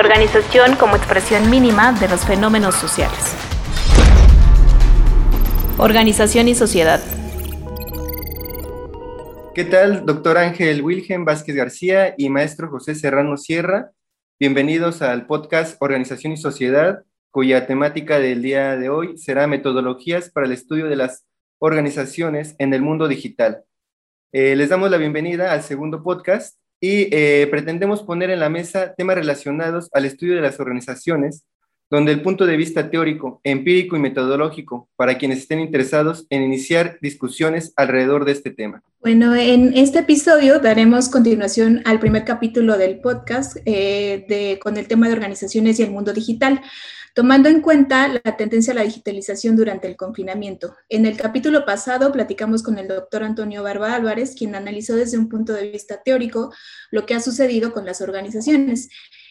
organización como expresión mínima de los fenómenos sociales. Organización y sociedad. ¿Qué tal, doctor Ángel Wilhelm Vázquez García y maestro José Serrano Sierra? Bienvenidos al podcast Organización y Sociedad, cuya temática del día de hoy será metodologías para el estudio de las organizaciones en el mundo digital. Eh, les damos la bienvenida al segundo podcast y eh, pretendemos poner en la mesa temas relacionados al estudio de las organizaciones, donde el punto de vista teórico, empírico y metodológico para quienes estén interesados en iniciar discusiones alrededor de este tema. Bueno, en este episodio daremos continuación al primer capítulo del podcast eh, de, con el tema de organizaciones y el mundo digital tomando en cuenta la tendencia a la digitalización durante el confinamiento. En el capítulo pasado platicamos con el doctor Antonio Barba Álvarez, quien analizó desde un punto de vista teórico lo que ha sucedido con las organizaciones.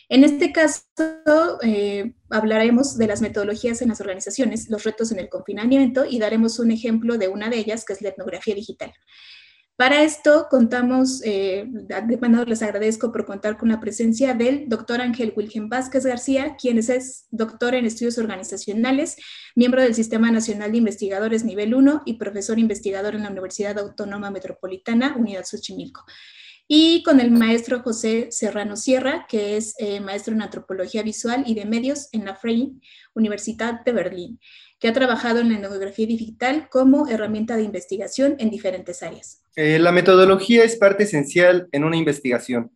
En este caso, eh, hablaremos de las metodologías en las organizaciones, los retos en el confinamiento y daremos un ejemplo de una de ellas, que es la etnografía digital. Para esto contamos, eh, de les agradezco por contar con la presencia del doctor Ángel Wilhelm Vázquez García, quien es doctor en estudios organizacionales, miembro del Sistema Nacional de Investigadores Nivel 1 y profesor investigador en la Universidad Autónoma Metropolitana, Unidad Xochimilco. Y con el maestro José Serrano Sierra, que es eh, maestro en antropología visual y de medios en la Freie Universidad de Berlín que ha trabajado en la etnografía digital como herramienta de investigación en diferentes áreas. Eh, la metodología es parte esencial en una investigación.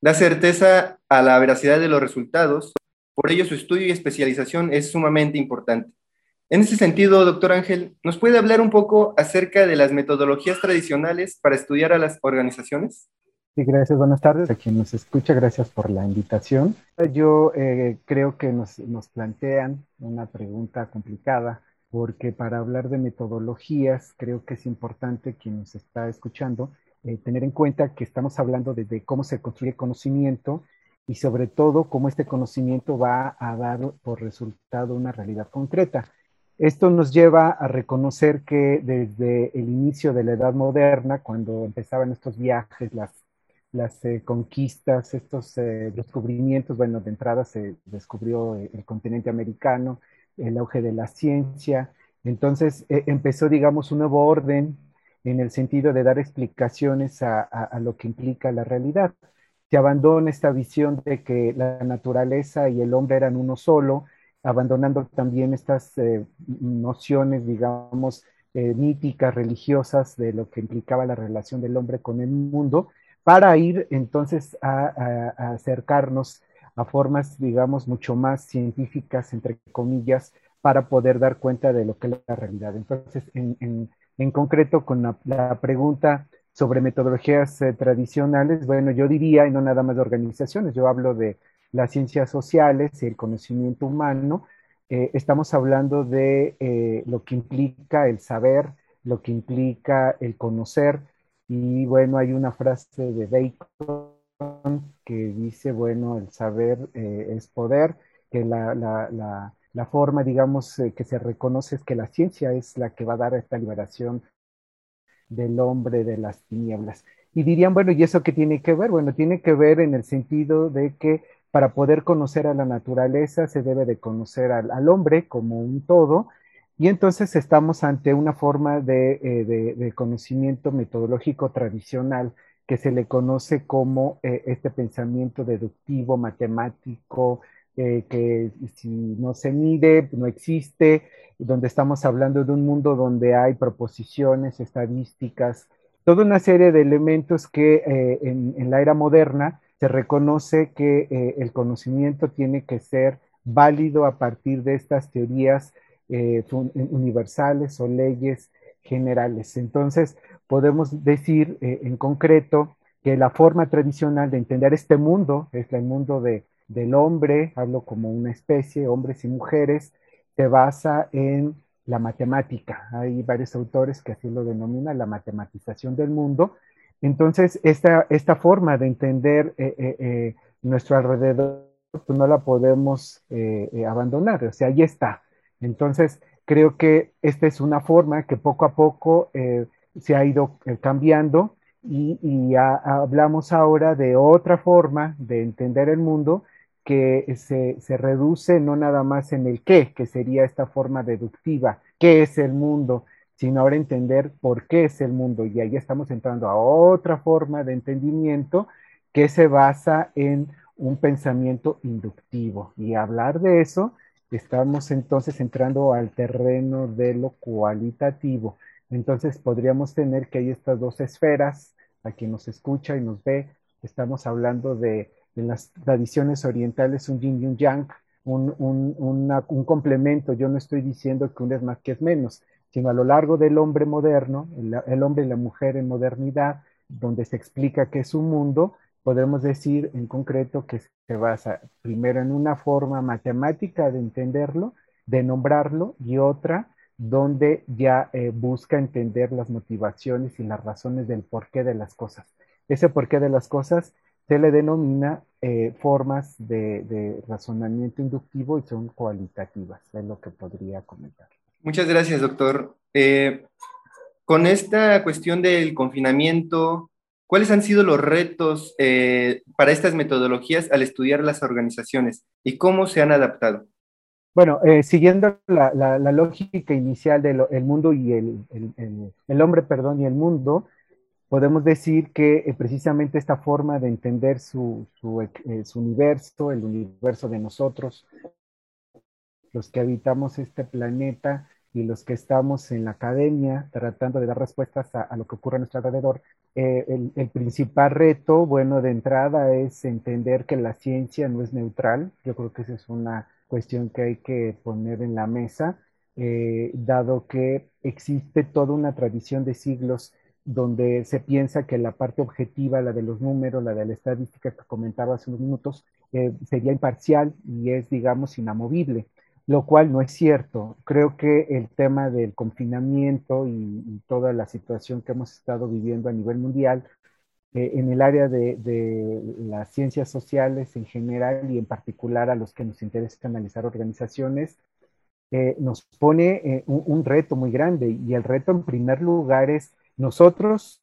Da certeza a la veracidad de los resultados, por ello su estudio y especialización es sumamente importante. En ese sentido, doctor Ángel, ¿nos puede hablar un poco acerca de las metodologías tradicionales para estudiar a las organizaciones? Sí, gracias. Buenas tardes a quien nos escucha. Gracias por la invitación. Yo eh, creo que nos, nos, plantean una pregunta complicada porque para hablar de metodologías creo que es importante quien nos está escuchando eh, tener en cuenta que estamos hablando de, cómo se construye conocimiento y sobre todo cómo este conocimiento va a dar por resultado una realidad concreta. Esto nos lleva a reconocer que desde el inicio de la Edad Moderna, cuando empezaban estos viajes, las las eh, conquistas, estos eh, descubrimientos, bueno, de entrada se descubrió eh, el continente americano, el auge de la ciencia, entonces empezó, digamos, un nuevo orden en el sentido de dar explicaciones a, a, lo que implica la realidad. Se abandona esta visión de que la naturaleza y el hombre eran uno solo, abandonando también estas nociones, digamos, míticas, religiosas de lo que implicaba la relación del hombre con el mundo, para ir entonces a, acercarnos a formas, digamos, mucho más científicas, entre comillas, para poder dar cuenta de lo que es la realidad. Entonces, en, concreto, con la, pregunta sobre metodologías eh, tradicionales, bueno, yo diría, y no nada más de organizaciones, yo hablo de las ciencias sociales y el conocimiento humano, eh, estamos hablando de eh, lo que implica el saber, lo que implica el conocer, y bueno, hay una frase de Bacon que dice, bueno, el saber eh, es poder, que la, la, la, forma, digamos, eh, que se reconoce es que la ciencia es la que va a dar esta liberación del hombre de las tinieblas. Y dirían, bueno, ¿y eso qué tiene que ver? Bueno, tiene que ver en el sentido de que para poder conocer a la naturaleza se debe de conocer al, al hombre como un todo, y entonces estamos ante una forma eh, de, conocimiento metodológico tradicional que se le conoce como eh, este pensamiento deductivo, matemático, eh, que si no se mide, no existe, donde estamos hablando de un mundo donde hay proposiciones, estadísticas, toda una serie de elementos que en, la era moderna se reconoce que el conocimiento tiene que ser válido a partir de estas teorías eh, universales o leyes generales. Entonces, podemos decir eh, en concreto que la forma tradicional de entender este mundo, es el mundo de, del hombre, hablo como una especie, hombres y mujeres, se basa en la matemática. Hay varios autores que así lo denominan, la matematización del mundo. Entonces, esta, esta forma de entender eh, nuestro alrededor, pues no la podemos abandonar, o sea, ahí está. Entonces, creo que esta es una forma que poco a poco eh, se ha ido eh, cambiando y, hablamos ahora de otra forma de entender el mundo que se, se, reduce no nada más en el qué, que sería esta forma deductiva, qué es el mundo, sino ahora entender por qué es el mundo. Y ahí estamos entrando a otra forma de entendimiento que se basa en un pensamiento inductivo. Y hablar de eso, estamos entonces entrando al terreno de lo cualitativo. Entonces podríamos tener que hay estas dos esferas, a quien nos escucha y nos ve, estamos hablando de, en las tradiciones orientales un yin y un yang, un, un, complemento. Yo no estoy diciendo que uno es más que es menos, sino a lo largo del hombre moderno, el hombre y la mujer en modernidad, donde se explica que es un mundo, podemos decir en concreto que se basa primero en una forma matemática de entenderlo, de nombrarlo, y otra donde ya eh, busca entender las motivaciones y las razones del porqué de las cosas. Ese porqué de las cosas se le denomina eh, formas de, razonamiento inductivo y son cualitativas, es lo que podría comentar. Muchas gracias, doctor. Eh, con esta cuestión del confinamiento, ¿cuáles han sido los retos para estas metodologías al estudiar las organizaciones y cómo se han adaptado? Bueno, eh, siguiendo la, lógica inicial del mundo y el, el, hombre, perdón, y el mundo, podemos decir que eh, precisamente esta forma de entender su, eh, su, universo, el universo de nosotros, los que habitamos este planeta y los que estamos en la academia tratando de dar respuestas a, lo que ocurre a nuestro alrededor, el, el, principal reto, bueno, de entrada es entender que la ciencia no es neutral. Yo creo que esa es una cuestión que hay que poner en la mesa, eh, dado que existe toda una tradición de siglos donde se piensa que la parte objetiva, la de los números, la de la estadística que comentaba hace unos minutos, eh, sería imparcial y es, digamos, inamovible, lo cual no es cierto. Creo que el tema del confinamiento y toda la situación que hemos estado viviendo a nivel mundial eh, en el área de, las ciencias sociales en general y en particular a los que nos interesa analizar organizaciones, eh, nos pone eh, un, reto muy grande y el reto en primer lugar es nosotros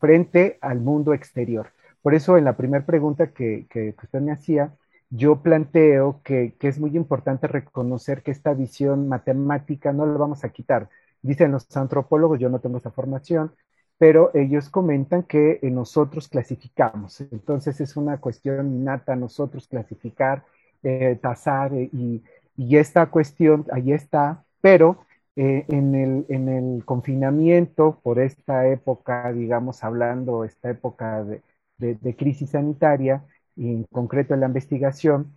frente al mundo exterior. Por eso en la primera pregunta que, que, usted me hacía, yo planteo que, que, es muy importante reconocer que esta visión matemática no la vamos a quitar. Dicen los antropólogos, yo no tengo esa formación, pero ellos comentan que eh, nosotros clasificamos. Entonces es una cuestión innata nosotros clasificar, eh, tasar eh, y, y, esta cuestión ahí está, pero en, el, en, el, confinamiento por esta época, digamos, hablando, esta época de, de, crisis sanitaria y en concreto en la investigación,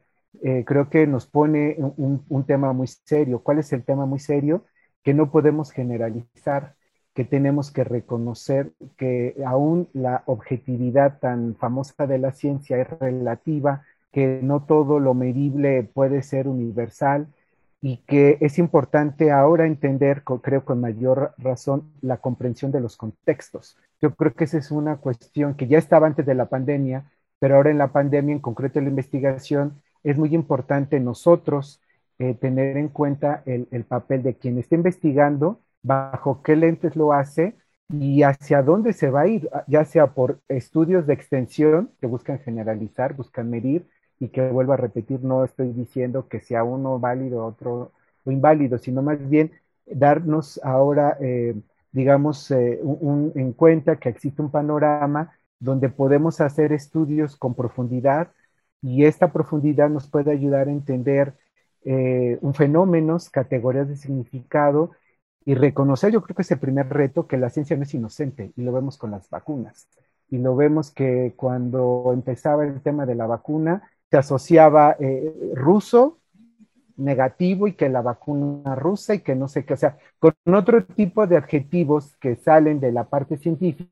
creo que nos pone un, un tema muy serio. ¿Cuál es el tema muy serio? Que no podemos generalizar que tenemos que reconocer que aún la objetividad tan famosa de la ciencia es relativa, que no todo lo medible puede ser universal y que es importante ahora entender, creo con mayor razón, la comprensión de los contextos. Yo creo que esa es una cuestión que ya estaba antes de la pandemia, pero ahora en la pandemia, en concreto en la investigación, es muy importante nosotros eh, tener en cuenta el, el papel de quien está investigando bajo qué lentes lo hace y hacia dónde se va a ir, ya sea por estudios de extensión que buscan generalizar, buscan medir y que vuelvo a repetir, no estoy diciendo que sea uno válido, otro o inválido, sino más bien darnos ahora, eh, digamos, eh, en cuenta que existe un panorama donde podemos hacer estudios con profundidad y esta profundidad nos puede ayudar a entender eh, un fenómenos, categorías de significado y reconocer, yo creo que es el primer reto, que la ciencia no es inocente, y lo vemos con las vacunas. Y lo vemos que cuando empezaba el tema de la vacuna, se asociaba eh, ruso, negativo, y que la vacuna rusa, y que no sé qué, o sea, con otro tipo de adjetivos que salen de la parte científica,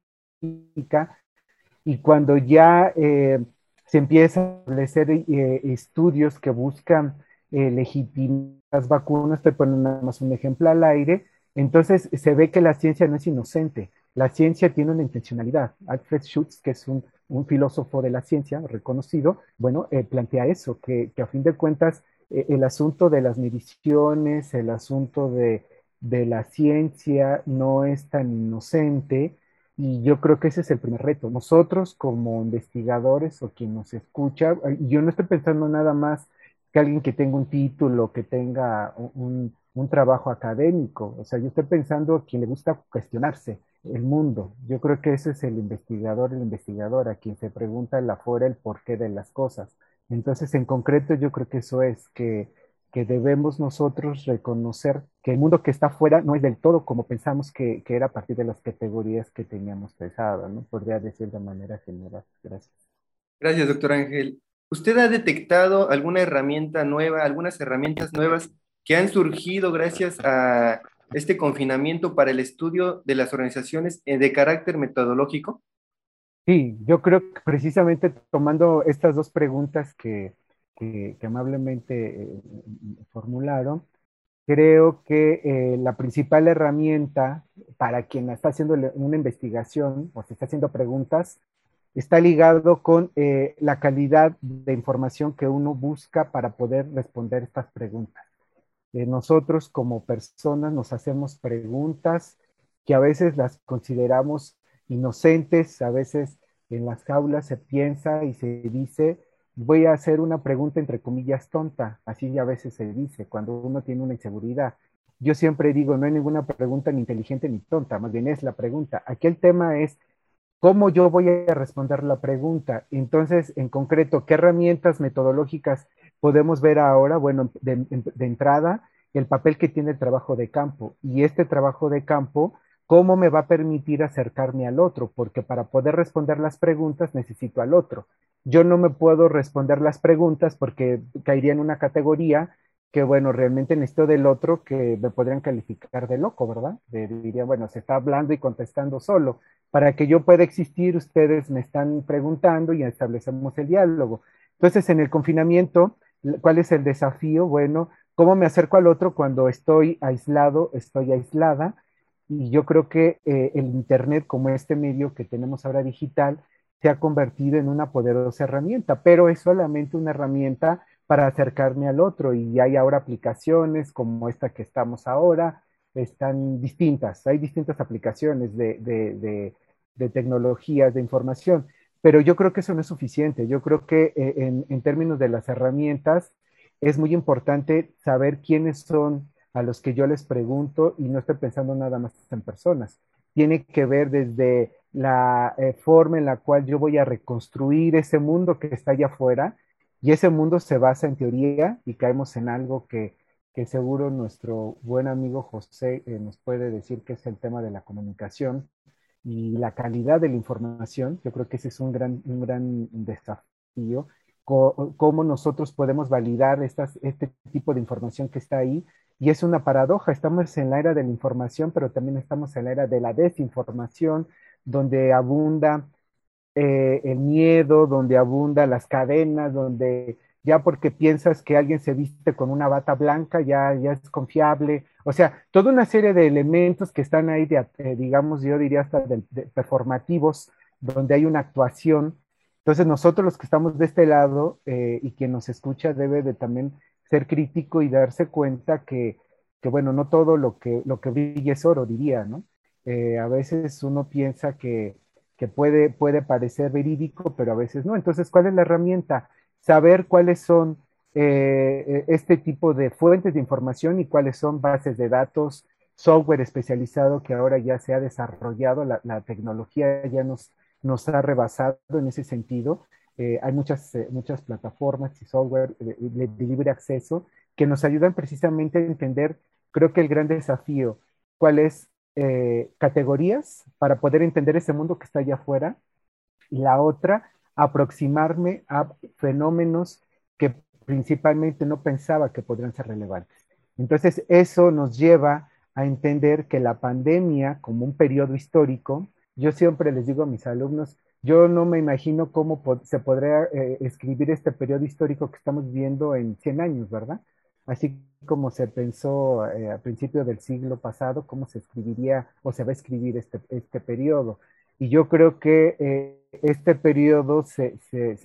y cuando ya eh, se empiezan a establecer eh, estudios que buscan legitimar las vacunas, estoy poniendo nada más un ejemplo al aire, entonces se ve que la ciencia no es inocente, la ciencia tiene una intencionalidad. Alfred Schutz, que es un, filósofo de la ciencia reconocido, bueno, eh, plantea eso, que, a fin de cuentas eh, el asunto de las mediciones, el asunto de, la ciencia no es tan inocente Y yo creo que ese es el primer reto. Nosotros como investigadores o quien nos escucha, yo no estoy pensando nada más que alguien que tenga un título, que tenga un, un trabajo académico. O sea, yo estoy pensando a quien le gusta cuestionarse el mundo. Yo creo que ese es el investigador, el investigador, a quien se pregunta el afuera el porqué de las cosas. Entonces, en concreto, yo creo que eso es que, que debemos nosotros reconocer que el mundo que está afuera no es del todo como pensamos que, que era a partir de las categorías que teníamos pensadas, ¿no? Podría decir de manera general. Gracias. Gracias, doctor Ángel. ¿Usted ha detectado alguna herramienta nueva, algunas herramientas nuevas que han surgido gracias a este confinamiento para el estudio de las organizaciones eh, de carácter metodológico? Sí, yo creo que precisamente tomando estas dos preguntas que, que, amablemente eh, formularon, creo que eh, la principal herramienta para quien está haciendo una investigación o se está haciendo preguntas está ligado con la calidad de información que uno busca para poder responder estas preguntas. Nosotros como personas nos hacemos preguntas que a veces las consideramos inocentes, a veces en las aulas se piensa y se dice, voy a hacer una pregunta entre comillas tonta, así a veces se dice cuando uno tiene una inseguridad. Yo siempre digo, no hay ninguna pregunta ni inteligente ni tonta, más bien es la pregunta. Aquí el tema es cómo yo voy a responder la pregunta. Entonces, en concreto, ¿qué herramientas metodológicas podemos ver ahora, bueno, de, entrada, el papel que tiene el trabajo de campo. Y este trabajo de campo, ¿cómo me va a permitir acercarme al otro? Porque para poder responder las preguntas necesito al otro. Yo no me puedo responder las preguntas porque caería en una categoría que, bueno, realmente necesito del otro que me podrían calificar de loco, ¿verdad? diría, bueno, se está hablando y contestando solo. Para que yo pueda existir, ustedes me están preguntando y establecemos el diálogo. Entonces, en el confinamiento, ¿Cuál es el desafío? Bueno, ¿cómo me acerco al otro cuando estoy aislado, estoy aislada? Y yo creo que eh, el Internet, como este medio que tenemos ahora digital, se ha convertido en una poderosa herramienta, pero es solamente una herramienta para acercarme al otro y hay ahora aplicaciones como esta que estamos ahora, están distintas, hay distintas aplicaciones de, de, de tecnologías de información. Pero yo creo que eso no es suficiente. Yo creo que eh, en, términos de las herramientas es muy importante saber quiénes son a los que yo les pregunto y no estoy pensando nada más en personas. Tiene que ver desde la eh, forma en la cual yo voy a reconstruir ese mundo que está allá afuera y ese mundo se basa en teoría y caemos en algo que, que seguro nuestro buen amigo José eh, nos puede decir que es el tema de la comunicación y la calidad de la información. Yo creo que ese es un gran, un gran desafío. cómo nosotros podemos validar estas, este tipo de información que está ahí. Y es una paradoja, estamos en la era de la información, pero también estamos en la era de la desinformación, donde abunda eh, el miedo, donde abunda las cadenas, donde ya porque piensas que alguien se viste con una bata blanca, ya, ya es confiable. O sea, toda una serie de elementos que están ahí, de, eh, digamos, yo diría hasta de, performativos, donde hay una actuación. Entonces nosotros los que estamos de este lado eh, y quien nos escucha debe de también ser crítico y darse cuenta que, bueno, no todo lo que, lo que brilla es oro, diría, ¿no? Eh, a veces uno piensa que, que puede, puede parecer verídico, pero a veces no. Entonces, ¿cuál es la herramienta? saber cuáles son eh, este tipo de fuentes de información y cuáles son bases de datos, software especializado que ahora ya se ha desarrollado, la, tecnología ya nos, nos ha rebasado en ese sentido. Eh, hay muchas, muchas plataformas y software de, libre acceso que nos ayudan precisamente a entender, creo que el gran desafío, cuáles categorías para poder entender ese mundo que está allá afuera. Y la otra, aproximarme a fenómenos que principalmente no pensaba que podrían ser relevantes. Entonces, eso nos lleva a entender que la pandemia como un periodo histórico, yo siempre les digo a mis alumnos, yo no me imagino cómo se podría eh, escribir este periodo histórico que estamos viendo en 100 años, ¿verdad? Así como se pensó eh, a principios del siglo pasado, cómo se escribiría o se va a escribir este, este periodo. Y yo creo que eh, este periodo se,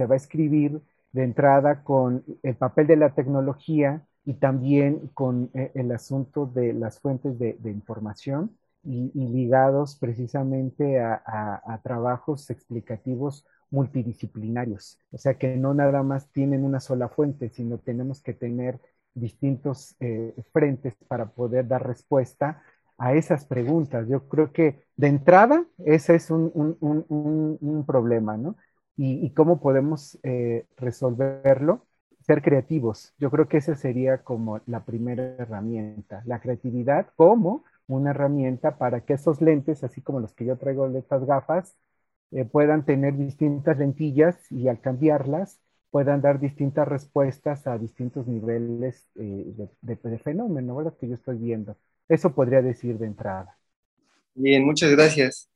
va a escribir de entrada con el papel de la tecnología y también con eh, el asunto de las fuentes de, información y, ligados precisamente a, trabajos explicativos multidisciplinarios. O sea que no nada más tienen una sola fuente, sino tenemos que tener distintos eh, frentes para poder dar respuesta a esas preguntas. Yo creo que de entrada ese es un, problema, ¿no? Y, cómo podemos eh, resolverlo, ser creativos. Yo creo que esa sería como la primera herramienta, la creatividad como una herramienta para que esos lentes, así como los que yo traigo de estas gafas, eh, puedan tener distintas lentillas y al cambiarlas puedan dar distintas respuestas a distintos niveles eh, de, fenómeno, ¿verdad? Que yo estoy viendo. Eso podría decir de entrada. Bien, muchas gracias.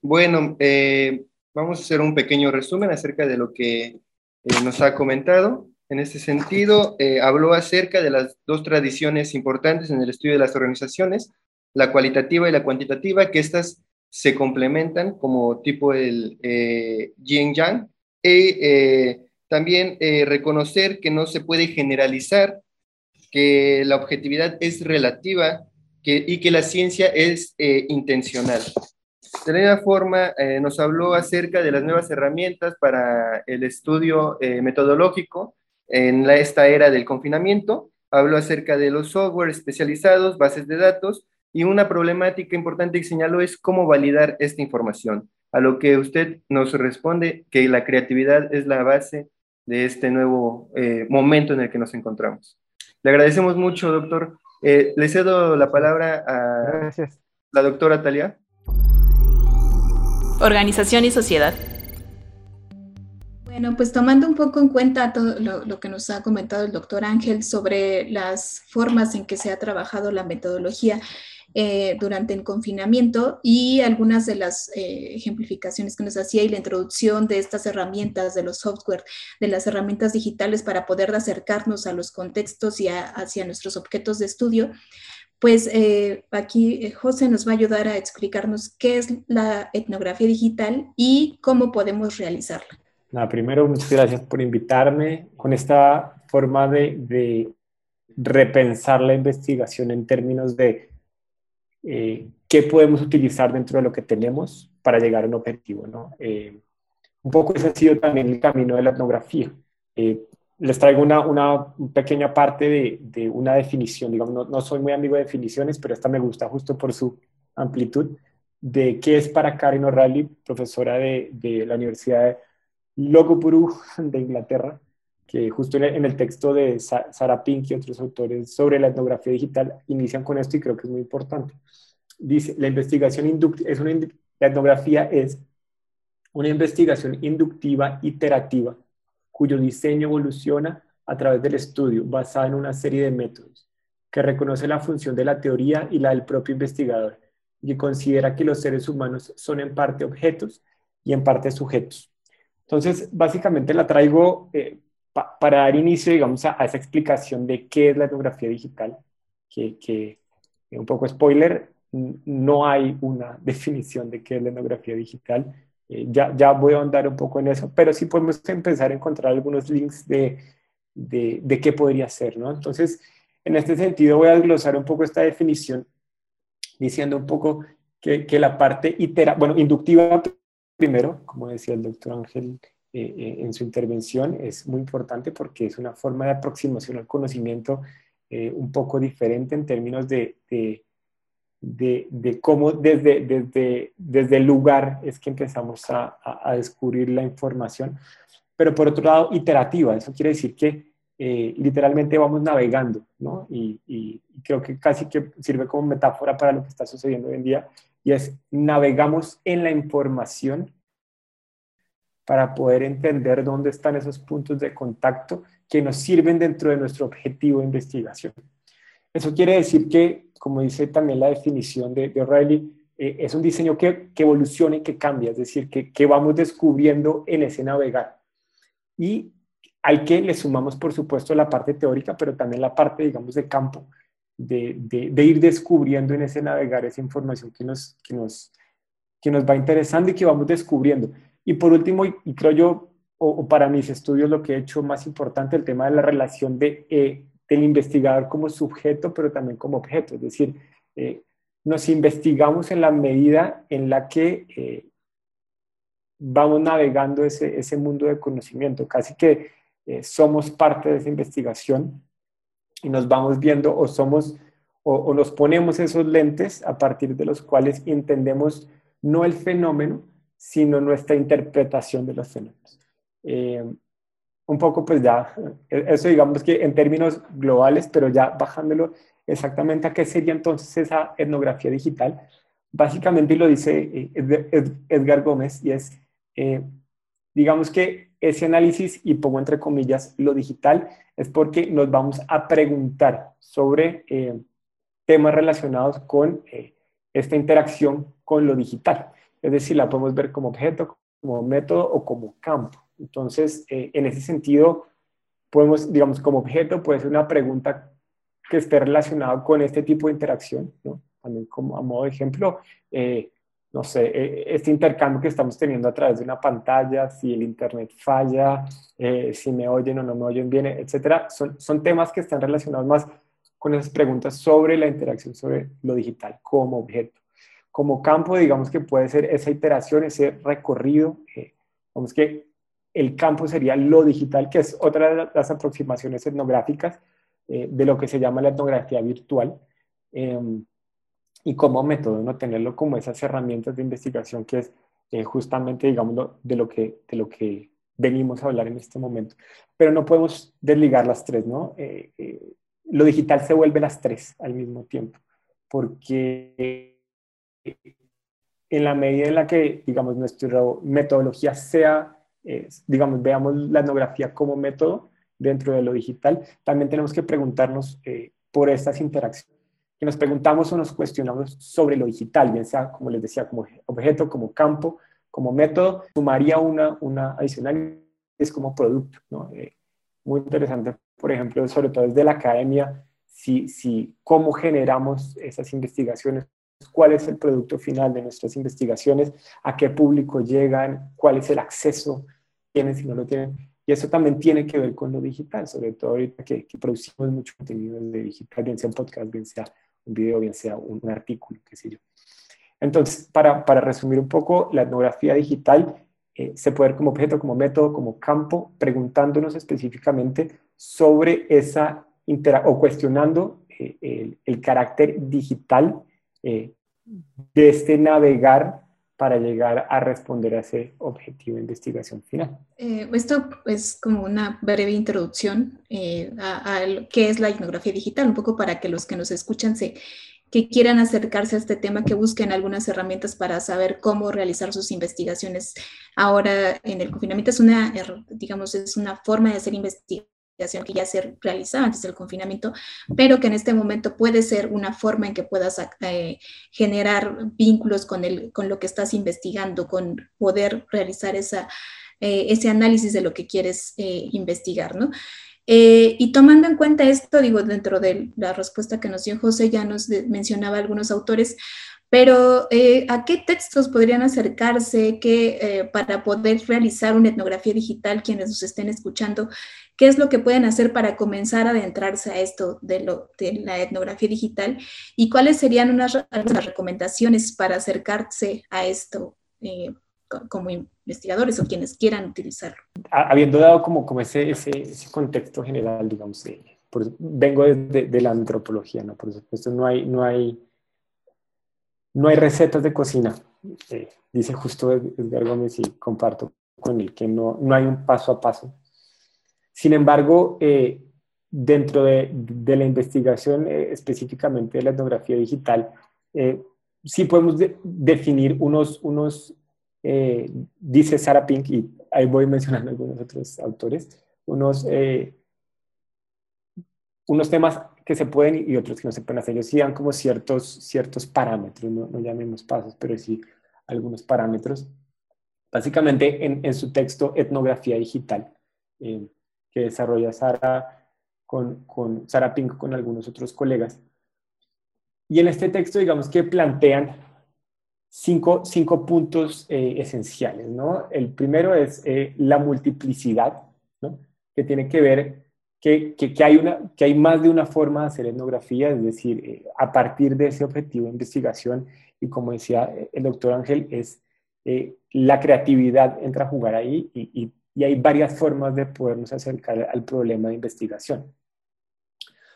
Bueno, eh, vamos a hacer un pequeño resumen acerca de lo que nos ha comentado. En este sentido, habló acerca de las dos tradiciones importantes en el estudio de las organizaciones, la cualitativa y la cuantitativa, que estas se complementan como tipo el eh, yin-yang, y eh, también eh, reconocer que no se puede generalizar, que la objetividad es relativa que, y que la ciencia es intencional. De la misma forma, nos habló acerca de las nuevas herramientas para el estudio metodológico en esta era del confinamiento. Habló acerca de los software especializados, bases de datos, y una problemática importante que señaló es cómo validar esta información. A lo que usted nos responde que la creatividad es la base de este nuevo eh, momento en el que nos encontramos. Le agradecemos mucho, doctor. Eh, le cedo la palabra a la doctora Talia. Organización y sociedad. Bueno, pues tomando un poco en cuenta todo lo, lo, que nos ha comentado el doctor Ángel sobre las formas en que se ha trabajado la metodología, eh, durante el confinamiento y algunas de las eh, ejemplificaciones que nos hacía y la introducción de estas herramientas, de los software, de las herramientas digitales para poder acercarnos a los contextos y hacia nuestros objetos de estudio, pues eh, aquí José nos va a ayudar a explicarnos qué es la etnografía digital y cómo podemos realizarla. Nada, primero, muchas gracias por invitarme con esta forma de, de repensar la investigación en términos de eh, qué podemos utilizar dentro de lo que tenemos para llegar a un objetivo. ¿no? Eh, un poco ese ha sido también el camino de la etnografía. Eh, les traigo una, una, pequeña parte de, de una definición, digamos, no, no, soy muy amigo de definiciones, pero esta me gusta justo por su amplitud, de qué es para Karen O'Reilly, profesora de, de la Universidad de Loughborough de Inglaterra, que justo en el, texto de Sarah Pink y otros autores sobre la etnografía digital inician con esto y creo que es muy importante. Dice, la investigación inductiva, es una, etnografía es una investigación inductiva iterativa cuyo diseño evoluciona a través del estudio basada en una serie de métodos que reconoce la función de la teoría y la del propio investigador y considera que los seres humanos son en parte objetos y en parte sujetos. Entonces, básicamente la traigo eh, para dar inicio, digamos, a, esa explicación de qué es la etnografía digital, que, que un poco spoiler, no hay una definición de qué es la etnografía digital. Eh, ya, ya voy a andar un poco en eso, pero sí podemos empezar a encontrar algunos links de, de, de qué podría ser, ¿no? Entonces, en este sentido voy a desglosar un poco esta definición diciendo un poco que, que la parte itera, bueno, inductiva primero, como decía el doctor Ángel, eh, eh, en su intervención es muy importante porque es una forma de aproximación al conocimiento eh, un poco diferente en términos de, de, de, cómo desde, desde, desde el lugar es que empezamos a, a, descubrir la información, pero por otro lado iterativa, eso quiere decir que literalmente vamos navegando, ¿no? Y, y, creo que casi que sirve como metáfora para lo que está sucediendo hoy en día, y es navegamos en la información para poder entender dónde están esos puntos de contacto que nos sirven dentro de nuestro objetivo de investigación. Eso quiere decir que, como dice también la definición de, O'Reilly, eh, es un diseño que, que, evoluciona y que cambia, es decir, que, que vamos descubriendo en ese navegar. Y hay que le sumamos, por supuesto, la parte teórica, pero también la parte, digamos, de campo, de, de, de ir descubriendo en ese navegar esa información que nos, que, nos, que nos va interesando y que vamos descubriendo. Y por último, y, creo yo, o, para mis estudios lo que he hecho más importante, el tema de la relación de, eh, del investigador como sujeto, pero también como objeto. Es decir, eh, nos investigamos en la medida en la que eh, vamos navegando ese, ese, mundo de conocimiento, casi que eh, somos parte de esa investigación y nos vamos viendo o somos o, nos ponemos esos lentes a partir de los cuales entendemos no el fenómeno, sino nuestra interpretación de los fenómenos. Eh, un poco pues ya, eso digamos que en términos globales, pero ya bajándolo exactamente a qué sería entonces esa etnografía digital, básicamente lo dice eh, Edgar Gómez y es, eh, digamos que ese análisis, y pongo entre comillas lo digital, es porque nos vamos a preguntar sobre eh, temas relacionados con esta interacción con lo digital. Es decir, la podemos ver como objeto, como método o como campo. Entonces, en ese sentido, podemos, digamos, como objeto puede ser una pregunta que esté relacionado con este tipo de interacción, ¿no? También como a modo de ejemplo, eh, no sé, eh, este intercambio que estamos teniendo a través de una pantalla, si el internet falla, eh, si me oyen o no me oyen bien, etcétera, son, son temas que están relacionados más con esas preguntas sobre la interacción, sobre lo digital como objeto. Como campo, digamos que puede ser esa iteración, ese recorrido, digamos que el campo sería lo digital, que es otra de las aproximaciones etnográficas, eh, de lo que se llama la etnografía virtual em, y como método, ¿no? tenerlo como esas herramientas de investigación que es eh, justamente, digamos, de lo, que, de lo que venimos a hablar en este momento. Pero no podemos desligar las tres, ¿no? Eh, lo digital se vuelve las tres al mismo tiempo, porque en la medida en la que, digamos, nuestra metodología sea, digamos, veamos la etnografía como método, dentro de lo digital, también tenemos que preguntarnos eh, por estas interacciones. Que nos preguntamos o nos cuestionamos sobre lo digital, bien sea, como les decía, como objeto, como campo, como método, sumaría una, una adicional, es como producto. ¿no? Eh, muy interesante, por ejemplo, sobre todo desde la academia, si, si, cómo generamos esas investigaciones, cuál es el producto final de nuestras investigaciones, a qué público llegan, cuál es el acceso, tienen si no lo tienen. Y eso también tiene que ver con lo digital, sobre todo ahorita que, producimos mucho contenido de digital, bien sea un podcast, bien sea un video, bien sea un, artículo, qué sé yo. Entonces, para, para, resumir un poco, la etnografía digital eh, se puede ver como objeto, como método, como campo, preguntándonos específicamente sobre esa o cuestionando eh, el, el, carácter digital eh, de este navegar para llegar a responder a ese objetivo de investigación final. Eh, esto es como una breve introducción eh, a, qué es la etnografía digital, un poco para que los que nos escuchan se que quieran acercarse a este tema, que busquen algunas herramientas para saber cómo realizar sus investigaciones ahora en el confinamiento. Es una, digamos, es una forma de hacer investigación que ya se realizaba antes del confinamiento, pero que en este momento puede ser una forma en que puedas eh, generar vínculos con, el, con lo que estás investigando, con poder realizar esa, eh, ese análisis de lo que quieres eh, investigar, ¿no? y tomando en cuenta esto, digo, dentro de la respuesta que nos dio José, ya nos mencionaba algunos autores, pero ¿a qué textos podrían acercarse que, para poder realizar una etnografía digital quienes nos estén escuchando? Qué es lo que pueden hacer para comenzar a adentrarse a esto de, lo, de la etnografía digital y cuáles serían unas, recomendaciones para acercarse a esto eh, como investigadores o quienes quieran utilizarlo. Habiendo dado como, como ese, ese, contexto general, digamos, eh, vengo de, de, la antropología, ¿no? Por supuesto, no hay, no hay, no hay recetas de cocina. Eh, dice justo Edgar Gómez y comparto con él que no, no hay un paso a paso, sin embargo, eh, dentro de, la investigación eh, específicamente de la etnografía digital, eh, sí podemos definir unos, unos dice Sarah Pink, y ahí voy mencionando algunos otros autores, unos, unos temas que se pueden y otros que no se pueden hacer. Ellos dan como ciertos, ciertos parámetros, no, no llamemos pasos, pero sí algunos parámetros. Básicamente en, en su texto Etnografía Digital, que desarrolla Sara con, con Sara Pink con algunos otros colegas. Y en este texto, digamos que plantean cinco, cinco puntos eh, esenciales, ¿no? El primero es eh, la multiplicidad, ¿no? Que tiene que ver que, que, hay una, que hay más de una forma de hacer etnografía, es decir, eh, a partir de ese objetivo de investigación, y como decía el doctor Ángel, es la creatividad entra a jugar ahí y, hay varias formas de podernos acercar al problema de investigación.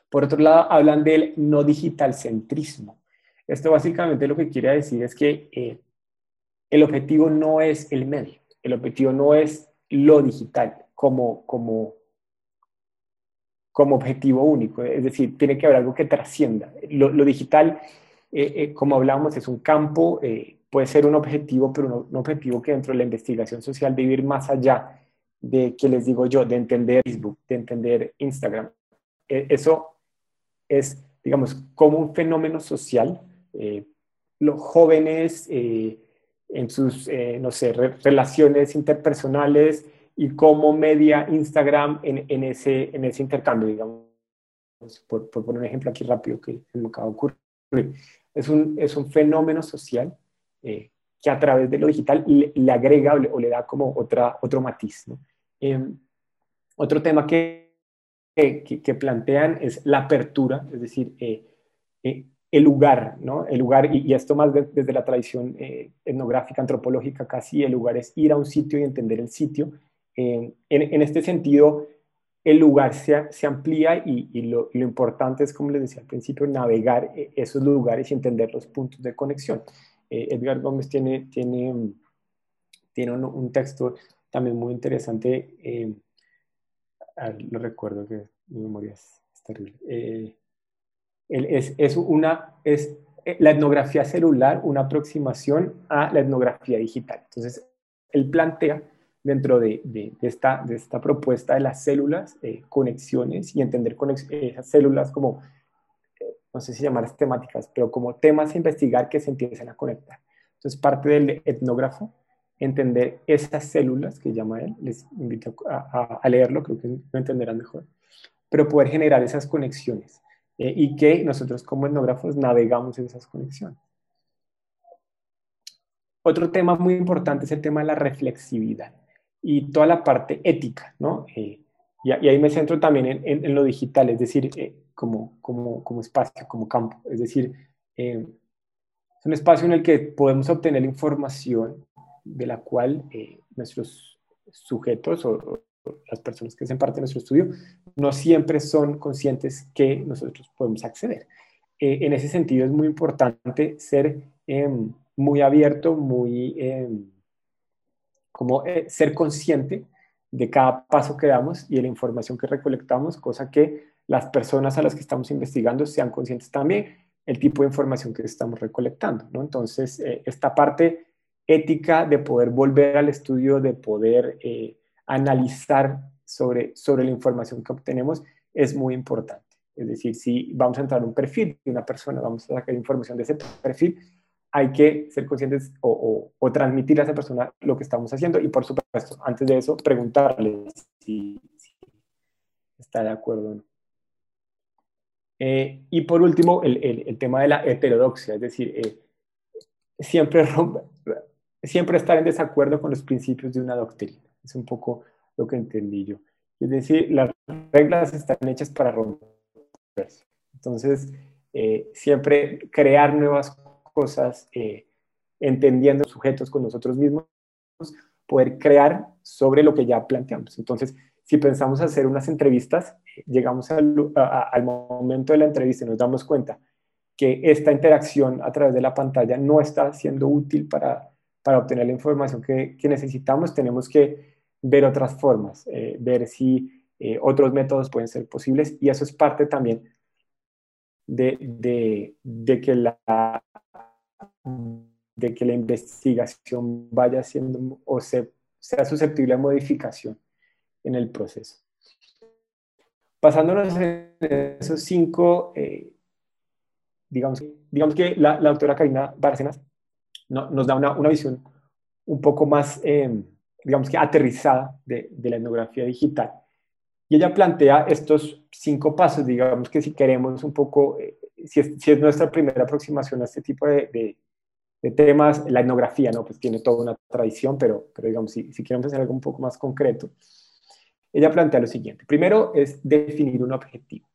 Por otro lado, hablan del no digital centrismo. Esto básicamente lo que quiere decir es que eh, el objetivo no es el medio, el objetivo no es lo digital como, como, como objetivo único, es decir, tiene que haber algo que trascienda. Lo, digital, eh, eh, como hablábamos, es un campo, puede ser un objetivo, pero un, objetivo que dentro de la investigación social debe ir más allá de, que les digo yo, de entender Facebook, de entender Instagram. E, eso es, digamos, como un fenómeno social eh, los jóvenes eh, en sus, eh, no sé, relaciones interpersonales y cómo media Instagram en, en, ese, en ese intercambio, digamos, por, por, poner un ejemplo aquí rápido que me acaba de ocurrir. Es un, es un fenómeno social que a través de lo digital le, agrega o le, da como otra, otro matiz. ¿no? Em, otro tema que, que, que, plantean es la apertura, es decir, eh, el lugar, ¿no? El lugar, y, esto más desde la tradición eh, etnográfica, antropológica casi, el lugar es ir a un sitio y entender el sitio. en, este sentido, el lugar se, se amplía y, lo, importante es, como les decía al principio, navegar eh, esos lugares y entender los puntos de conexión. Eh, Edgar Gómez tiene, tiene, tiene un, texto también muy interesante, lo recuerdo que mi memoria es, es terrible es, es, una, es eh, la etnografía celular una aproximación a la etnografía digital. Entonces, él plantea dentro de, de, esta, de esta propuesta de las células, eh, conexiones y entender esas células como, eh, no sé si llamarlas temáticas, pero como temas a investigar que se empiecen a conectar. Entonces, parte del etnógrafo, entender esas células que llama él, les invito a, a leerlo, creo que lo entenderán mejor, pero poder generar esas conexiones. Eh, y que nosotros como etnógrafos navegamos en esas conexiones. Otro tema muy importante es el tema de la reflexividad y toda la parte ética, ¿no? Eh, y, ahí me centro también en, lo digital, es decir, eh, como, como, como, espacio, como campo. Es decir, es un espacio en el que podemos obtener información de la cual nuestros sujetos o, las personas que hacen parte de nuestro estudio, no siempre son conscientes que nosotros podemos acceder. Eh, en ese sentido es muy importante ser em, muy abierto, muy em, como eh, ser consciente de cada paso que damos y de la información que recolectamos, cosa que las personas a las que estamos investigando sean conscientes también el tipo de información que estamos recolectando. ¿no? Entonces, eh, esta parte ética de poder volver al estudio, de poder analizar sobre, sobre la información que obtenemos es muy importante. Es decir, si vamos a entrar en un perfil de una persona, vamos a sacar información de ese perfil, hay que ser conscientes o, o, transmitir a esa persona lo que estamos haciendo y por supuesto, antes de eso, preguntarle si, está de acuerdo o no. Eh, y por último, el, el, tema de la heterodoxia, es decir, eh, siempre, siempre estar en desacuerdo con los principios de una doctrina. Es un poco lo que entendí yo. Es decir, las reglas están hechas para romperse. Entonces, eh, siempre crear nuevas cosas, eh, entendiendo sujetos con nosotros mismos, poder crear sobre lo que ya planteamos. Entonces, si pensamos hacer unas entrevistas, llegamos al, al, momento de la entrevista y nos damos cuenta que esta interacción a través de la pantalla no está siendo útil para, para obtener la información que, que necesitamos, tenemos que ver otras formas, eh, ver si eh, otros métodos pueden ser posibles y eso es parte también de, de, que, la, de que la investigación vaya siendo o se, sea susceptible a modificación en el proceso. Pasándonos en esos cinco, eh, digamos, digamos que la, doctora Karina Bárcenas nos da una, una, visión un poco más digamos que aterrizada de, la etnografía digital. Y ella plantea estos cinco pasos, digamos que si queremos un poco, eh, si, es, nuestra primera aproximación a este tipo de, temas, la etnografía, ¿no? Pues tiene toda una tradición, pero, pero digamos, si, si, queremos hacer algo un poco más concreto, ella plantea lo siguiente. Primero es definir un objetivo.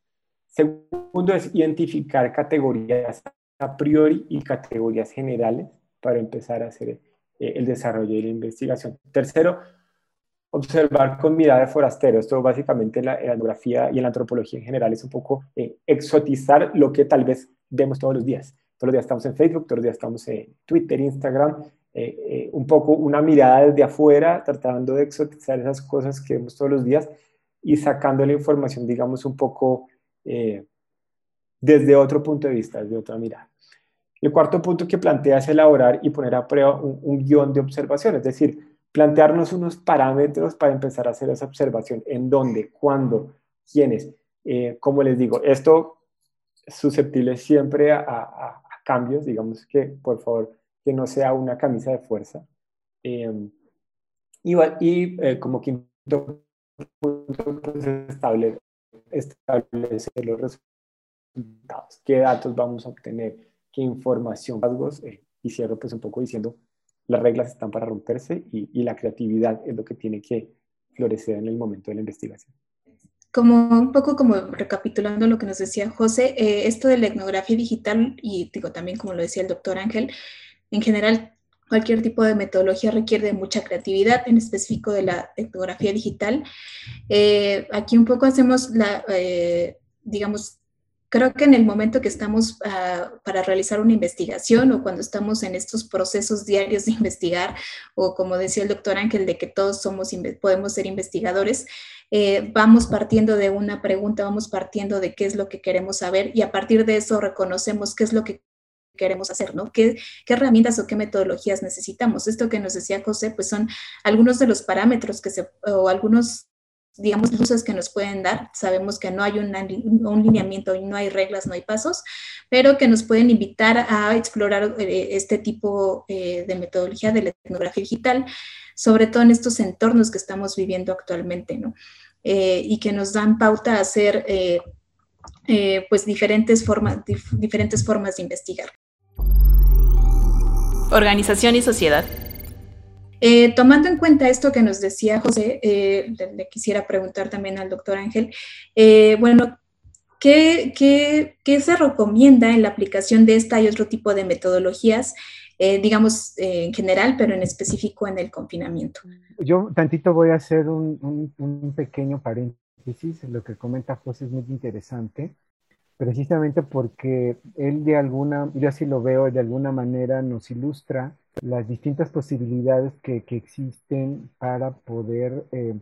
Segundo es identificar categorías a priori y categorías generales para empezar a hacer eh, el desarrollo de la investigación. Tercero, observar con mirada de forastero. Esto básicamente en la, etnografía y en la antropología en general es un poco eh, exotizar lo que tal vez vemos todos los días. Todos los días estamos en Facebook, todos los días estamos en Twitter, Instagram, eh, un poco una mirada desde afuera, tratando de exotizar esas cosas que vemos todos los días y sacando la información, digamos, un poco desde otro punto de vista, desde otra mirada. El cuarto punto que plantea es elaborar y poner a prueba un, guion de observación, es decir, plantearnos unos parámetros para empezar a hacer esa observación, en dónde, cuándo, quiénes. Eh, como les digo, esto es susceptible siempre a, cambios, digamos que por favor que no sea una camisa de fuerza. Eh, y, y eh, como quinto punto, pues, establecer, establecer los resultados, qué datos vamos a obtener, qué información, rasgos, eh, y cierro pues un poco diciendo, las reglas están para romperse y, la creatividad es lo que tiene que florecer en el momento de la investigación. Como un poco como recapitulando lo que nos decía José, eh, esto de la etnografía digital y digo también como lo decía el doctor Ángel, en general cualquier tipo de metodología requiere de mucha creatividad, en específico de la etnografía digital. Eh, aquí un poco hacemos la, digamos, Creo que en el momento que estamos ah, para realizar una investigación o cuando estamos en estos procesos diarios de investigar, o como decía el doctor Ángel, de que todos somos, podemos ser investigadores, eh, vamos partiendo de una pregunta, vamos partiendo de qué es lo que queremos saber y a partir de eso reconocemos qué es lo que queremos hacer, ¿no? ¿Qué, ¿Qué, herramientas o qué metodologías necesitamos? Esto que nos decía José, pues son algunos de los parámetros que se, o algunos digamos, luces que nos pueden dar. Sabemos que no hay un lineamiento no hay reglas, no hay pasos, pero que nos pueden invitar a explorar eh, este tipo eh, de metodología de la etnografía digital, sobre todo en estos entornos que estamos viviendo actualmente, ¿no? Eh, y que nos dan pauta a hacer, pues, diferentes formas, diferentes formas de investigar. Organización y sociedad. Eh, tomando en cuenta esto que nos decía José, eh, le, quisiera preguntar también al doctor Ángel, eh, bueno, ¿qué, se recomienda en la aplicación de esta y otro tipo de metodologías, digamos en general, pero en específico en el confinamiento? Yo tantito voy a hacer un pequeño paréntesis, lo que comenta José es muy interesante precisamente porque él de alguna, yo así lo veo, de alguna manera nos ilustra las distintas posibilidades que, existen para poder eh,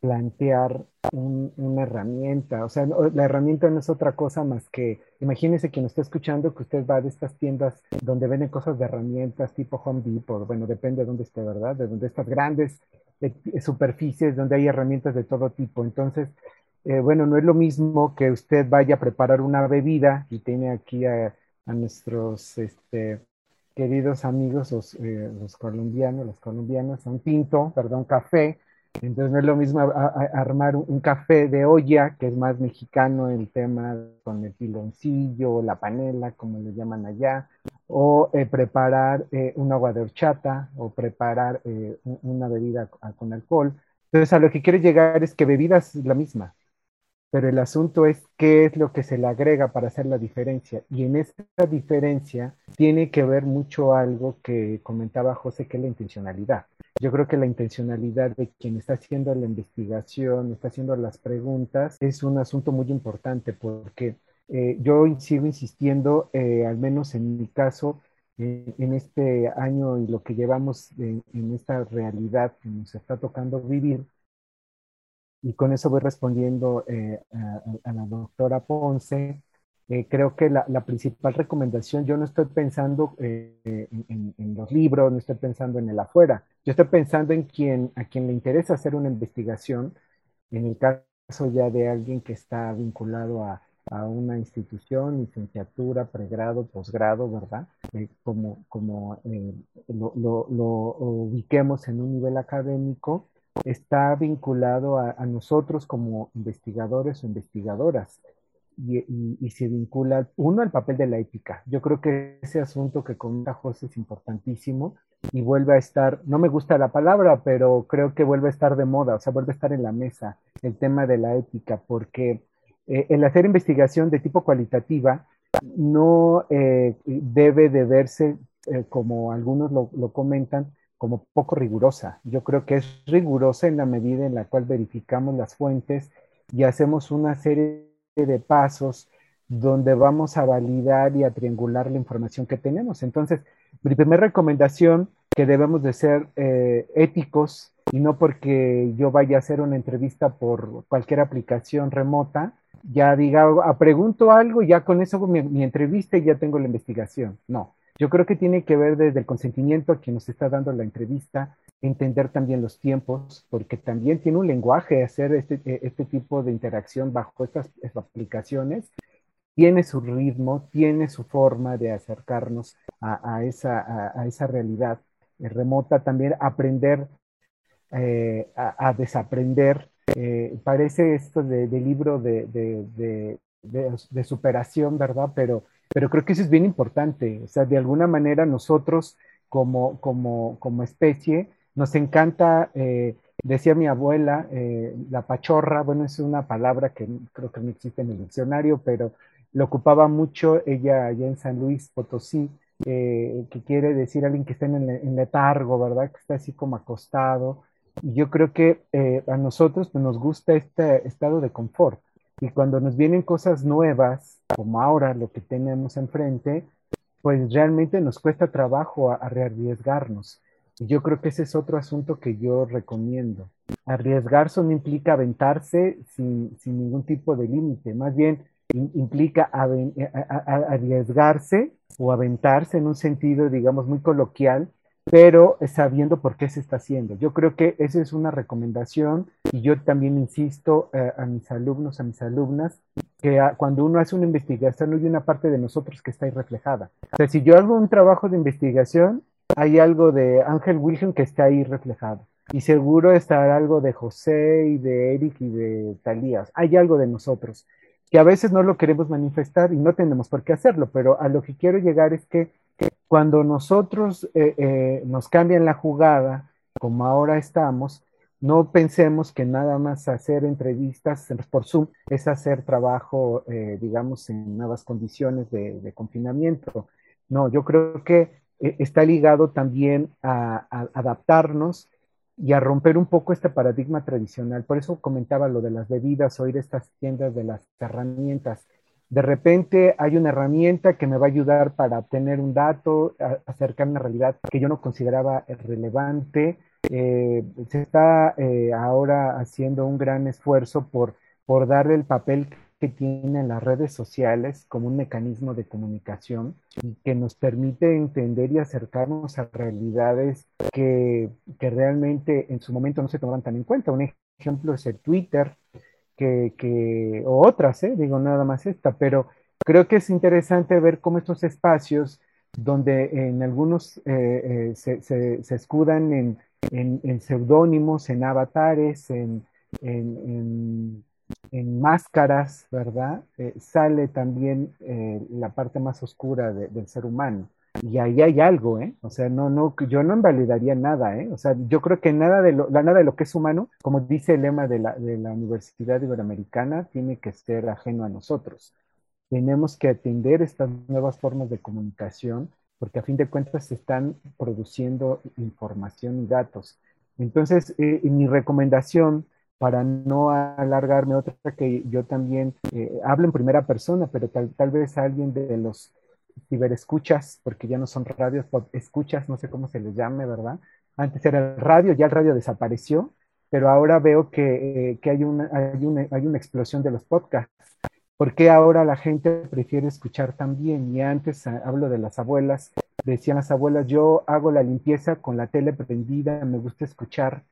plantear una herramienta. O sea, la herramienta no es otra cosa más que, imagínese quien está escuchando que usted va de estas tiendas donde venden cosas de herramientas tipo Home Depot, bueno, depende de dónde esté, ¿verdad? De donde estas grandes eh, superficies donde hay herramientas de todo tipo. Entonces, eh, bueno, no es lo mismo que usted vaya a preparar una bebida y tiene aquí a, nuestros este, queridos amigos, los, eh, los, colombianos, las colombianas, un tinto, perdón, café. Entonces no es lo mismo armar un, café de olla, que es más mexicano el tema con el piloncillo, la panela, como le llaman allá, o eh, preparar eh, un agua de horchata o preparar una bebida con alcohol. Entonces a lo que quiere llegar es que bebida es la misma, pero el asunto es qué es lo que se le agrega para hacer la diferencia. Y en esta diferencia tiene que ver mucho algo que comentaba José, que es la intencionalidad. Yo creo que la intencionalidad de quien está haciendo la investigación, está haciendo las preguntas, es un asunto muy importante porque eh, yo sigo insistiendo, eh, al menos en mi caso, en este año y lo que llevamos en esta realidad que nos está tocando vivir, y con eso voy respondiendo eh, a, la doctora Ponce. Eh, creo que la, principal recomendación, yo no estoy pensando eh, en, los libros, no estoy pensando en el afuera, yo estoy pensando en quien, a quien le interesa hacer una investigación, en el caso ya de alguien que está vinculado a, una institución, licenciatura, pregrado, posgrado, ¿verdad? como como lo, lo ubiquemos en un nivel académico, está vinculado a, nosotros como investigadores o investigadoras. y, se vincula, uno, al papel de la ética. Yo creo que ese asunto que comenta José es importantísimo y vuelve a estar, no me gusta la palabra, pero creo que vuelve a estar de moda, o sea, vuelve a estar en la mesa el tema de la ética, porque eh, el hacer investigación de tipo cualitativa no eh, debe de verse, eh, como algunos lo comentan, como poco rigurosa. Yo creo que es rigurosa en la medida en la cual verificamos las fuentes y hacemos una serie de pasos donde vamos a validar y a triangular la información que tenemos. Entonces, mi primera recomendación que debemos de ser eh, éticos y no porque yo vaya a hacer una entrevista por cualquier aplicación remota, ya diga, ah, pregunto algo ya con eso mi, mi entrevista y ya tengo la investigación. No, yo creo que tiene que ver desde el consentimiento a quien nos está dando la entrevista, entender también los tiempos, porque también tiene un lenguaje hacer este, e, este tipo de interacción bajo estas, aplicaciones. Tiene su ritmo, tiene su forma de acercarnos a, esa, a, esa, realidad remota, también aprender eh, a, desaprender. Eh, parece esto de, libro de, de, de, superación, ¿verdad? Pero pero creo que eso es bien importante. O sea, de alguna manera nosotros como, como, como especie nos encanta, eh, decía mi abuela, eh, la pachorra, bueno, es una palabra que creo que no existe en el diccionario, pero lo ocupaba mucho ella allá en San Luis Potosí, eh, que quiere decir alguien que está en, letargo, ¿verdad? Que está así como acostado. Y yo creo que a nosotros pues, nos gusta este estado de confort. Y cuando nos vienen cosas nuevas, como ahora lo que tenemos enfrente, pues realmente nos cuesta trabajo a, rearriesgarnos. Y yo creo que ese es otro asunto que yo recomiendo. Arriesgarse no implica aventarse sin ningún tipo de límite, más bien implica arriesgarse o aventarse en un sentido, digamos, muy coloquial, pero sabiendo por qué se está haciendo. Yo creo que esa es una recomendación y yo también insisto eh, a mis alumnos, a mis alumnas, que cuando uno hace una investigación hay una parte de nosotros que está ahí reflejada. O sea, si yo hago un trabajo de investigación, hay algo de Ángel Wilhelm que está ahí reflejado. Y seguro estará algo de José y de Eric y de Talías. Hay algo de nosotros que a veces no lo queremos manifestar y no tenemos por qué hacerlo, pero a lo que quiero llegar es que cuando nosotros eh, eh, nos cambian la jugada, como ahora estamos, no pensemos que nada más hacer entrevistas por Zoom es hacer trabajo, eh, digamos, en nuevas condiciones de, confinamiento. No, yo creo que está ligado también a, a, adaptarnos y a romper un poco este paradigma tradicional. Por eso comentaba lo de las bebidas, oír estas tiendas de las herramientas de repente hay una herramienta que me va a ayudar para obtener un dato, acercar una realidad que yo no consideraba relevante. Eh, se está eh, ahora haciendo un gran esfuerzo por, por darle el papel que tienen las redes sociales como un mecanismo de comunicación que nos permite entender y acercarnos a realidades que, que realmente en su momento no se tomaban tan en cuenta. Un ejemplo es el Twitter, que, o otras, ¿eh? digo nada más esta, pero creo que es interesante ver cómo estos espacios donde en algunos eh, eh, se, se, escudan en, en, seudónimos, en avatares, en, en, máscaras, ¿verdad? sale también la parte más oscura del ser humano. Y ahí hay algo, ¿eh? O sea, no, no, yo no invalidaría nada, ¿eh? O sea, yo creo que nada de lo, nada de lo que es humano, como dice el lema de la, de la Universidad Iberoamericana, tiene que ser ajeno a nosotros. Tenemos que atender estas nuevas formas de comunicación, porque a fin de cuentas se están produciendo información y datos. Entonces, eh, mi recomendación para no alargarme, otra que yo también eh, hablo en primera persona, pero tal, tal vez alguien de los ciberescuchas, porque ya no son radios, escuchas, no sé cómo se les llame, ¿verdad? Antes era el radio, ya el radio desapareció, pero ahora veo que, eh, que hay, una, hay, una, hay una explosión de los podcasts. ¿Por qué ahora la gente prefiere escuchar también? Y antes ah, hablo de las abuelas, decían las abuelas, yo hago la limpieza con la tele prendida, me gusta escuchar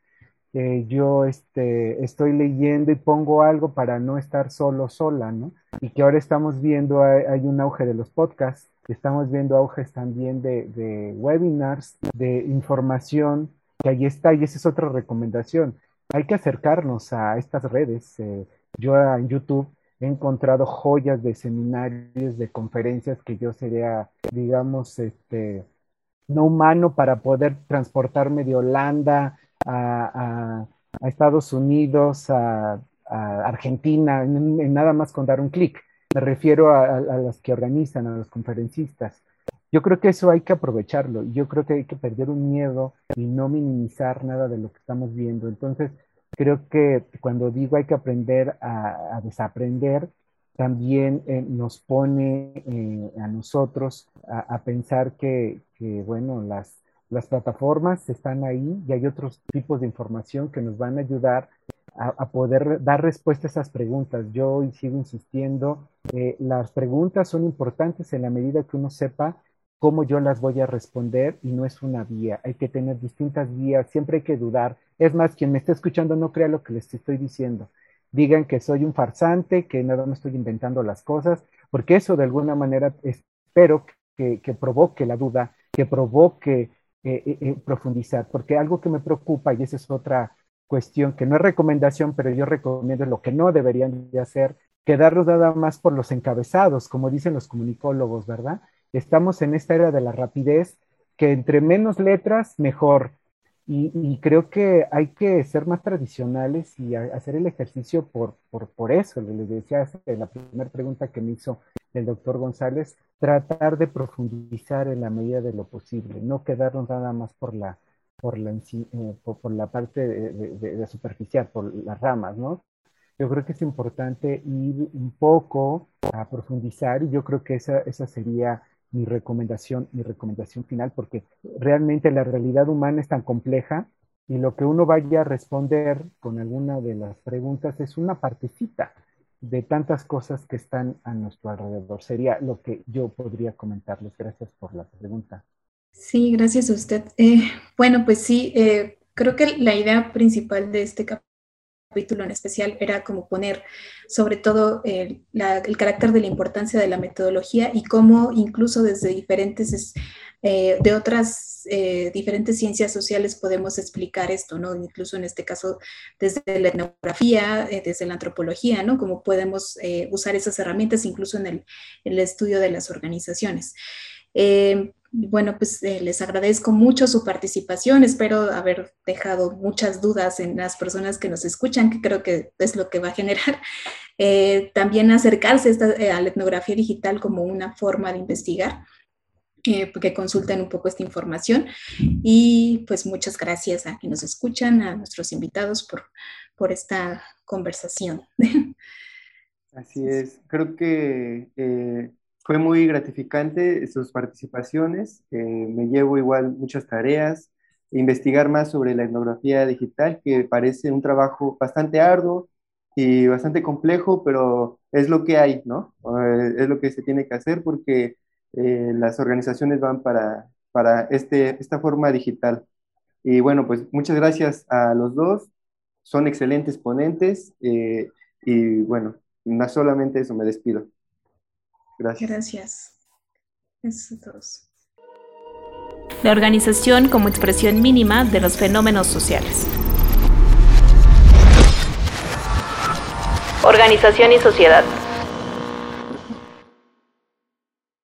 eh, yo este, estoy leyendo y pongo algo para no estar solo, sola, ¿no? Y que ahora estamos viendo, hay, un auge de los podcasts, estamos viendo auges también de, webinars, de información, que ahí está, y esa es otra recomendación. Hay que acercarnos a estas redes. Eh, yo en YouTube he encontrado joyas de seminarios, de conferencias que yo sería, digamos, este, no humano para poder transportarme de Holanda a, Estados Unidos, a, Argentina, en, nada más con dar un clic. Me refiero a, a las que organizan, a los conferencistas. Yo creo que eso hay que aprovecharlo. Yo creo que hay que perder un miedo y no minimizar nada de lo que estamos viendo. Entonces, creo que cuando digo hay que aprender a, desaprender, también eh, nos pone eh, a nosotros a, pensar que, bueno, las, las plataformas están ahí y hay otros tipos de información que nos van a ayudar a, poder dar respuesta a esas preguntas. Yo hoy sigo insistiendo, eh, las preguntas son importantes en la medida que uno sepa cómo yo las voy a responder y no es una vía. Hay que tener distintas vías, siempre hay que dudar. Es más, quien me está escuchando no crea lo que les estoy diciendo. Digan que soy un farsante, que nada más estoy inventando las cosas, porque eso de alguna manera espero que, provoque la duda, que provoque eh, eh, eh, profundizar, porque algo que me preocupa, y esa es otra cuestión que no es recomendación, pero yo recomiendo lo que no deberían de hacer, quedarnos nada más por los encabezados, como dicen los comunicólogos, ¿verdad? estamos en esta era de la rapidez, que entre menos letras, mejor. Y, creo que hay que ser más tradicionales y hacer el ejercicio por, por, eso. Les decía en la primera pregunta que me hizo el doctor González, tratar de profundizar en la medida de lo posible, no quedarnos nada más por la, por la, eh, por, la parte de, superficial, por las ramas, ¿no? Yo creo que es importante ir un poco a profundizar y yo creo que esa, esa sería mi recomendación, mi recomendación final, porque realmente la realidad humana es tan compleja y lo que uno vaya a responder con alguna de las preguntas es una partecita de tantas cosas que están a nuestro alrededor. Sería lo que yo podría comentarles. Gracias por la pregunta. Sí, gracias a usted. Eh, bueno, pues sí, eh, creo que la idea principal de este capítulo en especial era como poner sobre todo el, carácter de la importancia de la metodología y cómo incluso desde diferentes, eh, de otras diferentes ciencias sociales podemos explicar esto, ¿no? Incluso en este caso desde la etnografía, desde la antropología, ¿no? Cómo podemos usar esas herramientas incluso en el, estudio de las organizaciones bueno, pues eh, les agradezco mucho su participación. Espero haber dejado muchas dudas en las personas que nos escuchan, que creo que es lo que va a generar. Eh, también acercarse eh, a la etnografía digital como una forma de investigar, que consulten un poco esta información. Y pues muchas gracias a quienes nos escuchan, a nuestros invitados por, por esta conversación. Así es. Creo que fue muy gratificante sus participaciones. Eh, me llevo igual muchas tareas, investigar más sobre la etnografía digital, que parece un trabajo bastante arduo y bastante complejo, pero es lo que hay, ¿no? Eh, es lo que se tiene que hacer porque eh, las organizaciones van para, para este, esta forma digital. Y bueno, pues muchas gracias a los dos. Son excelentes ponentes y bueno, no solamente eso, me despido. Gracias. Gracias. Eso todos. La organización como expresión mínima de los fenómenos sociales. Organización y sociedad.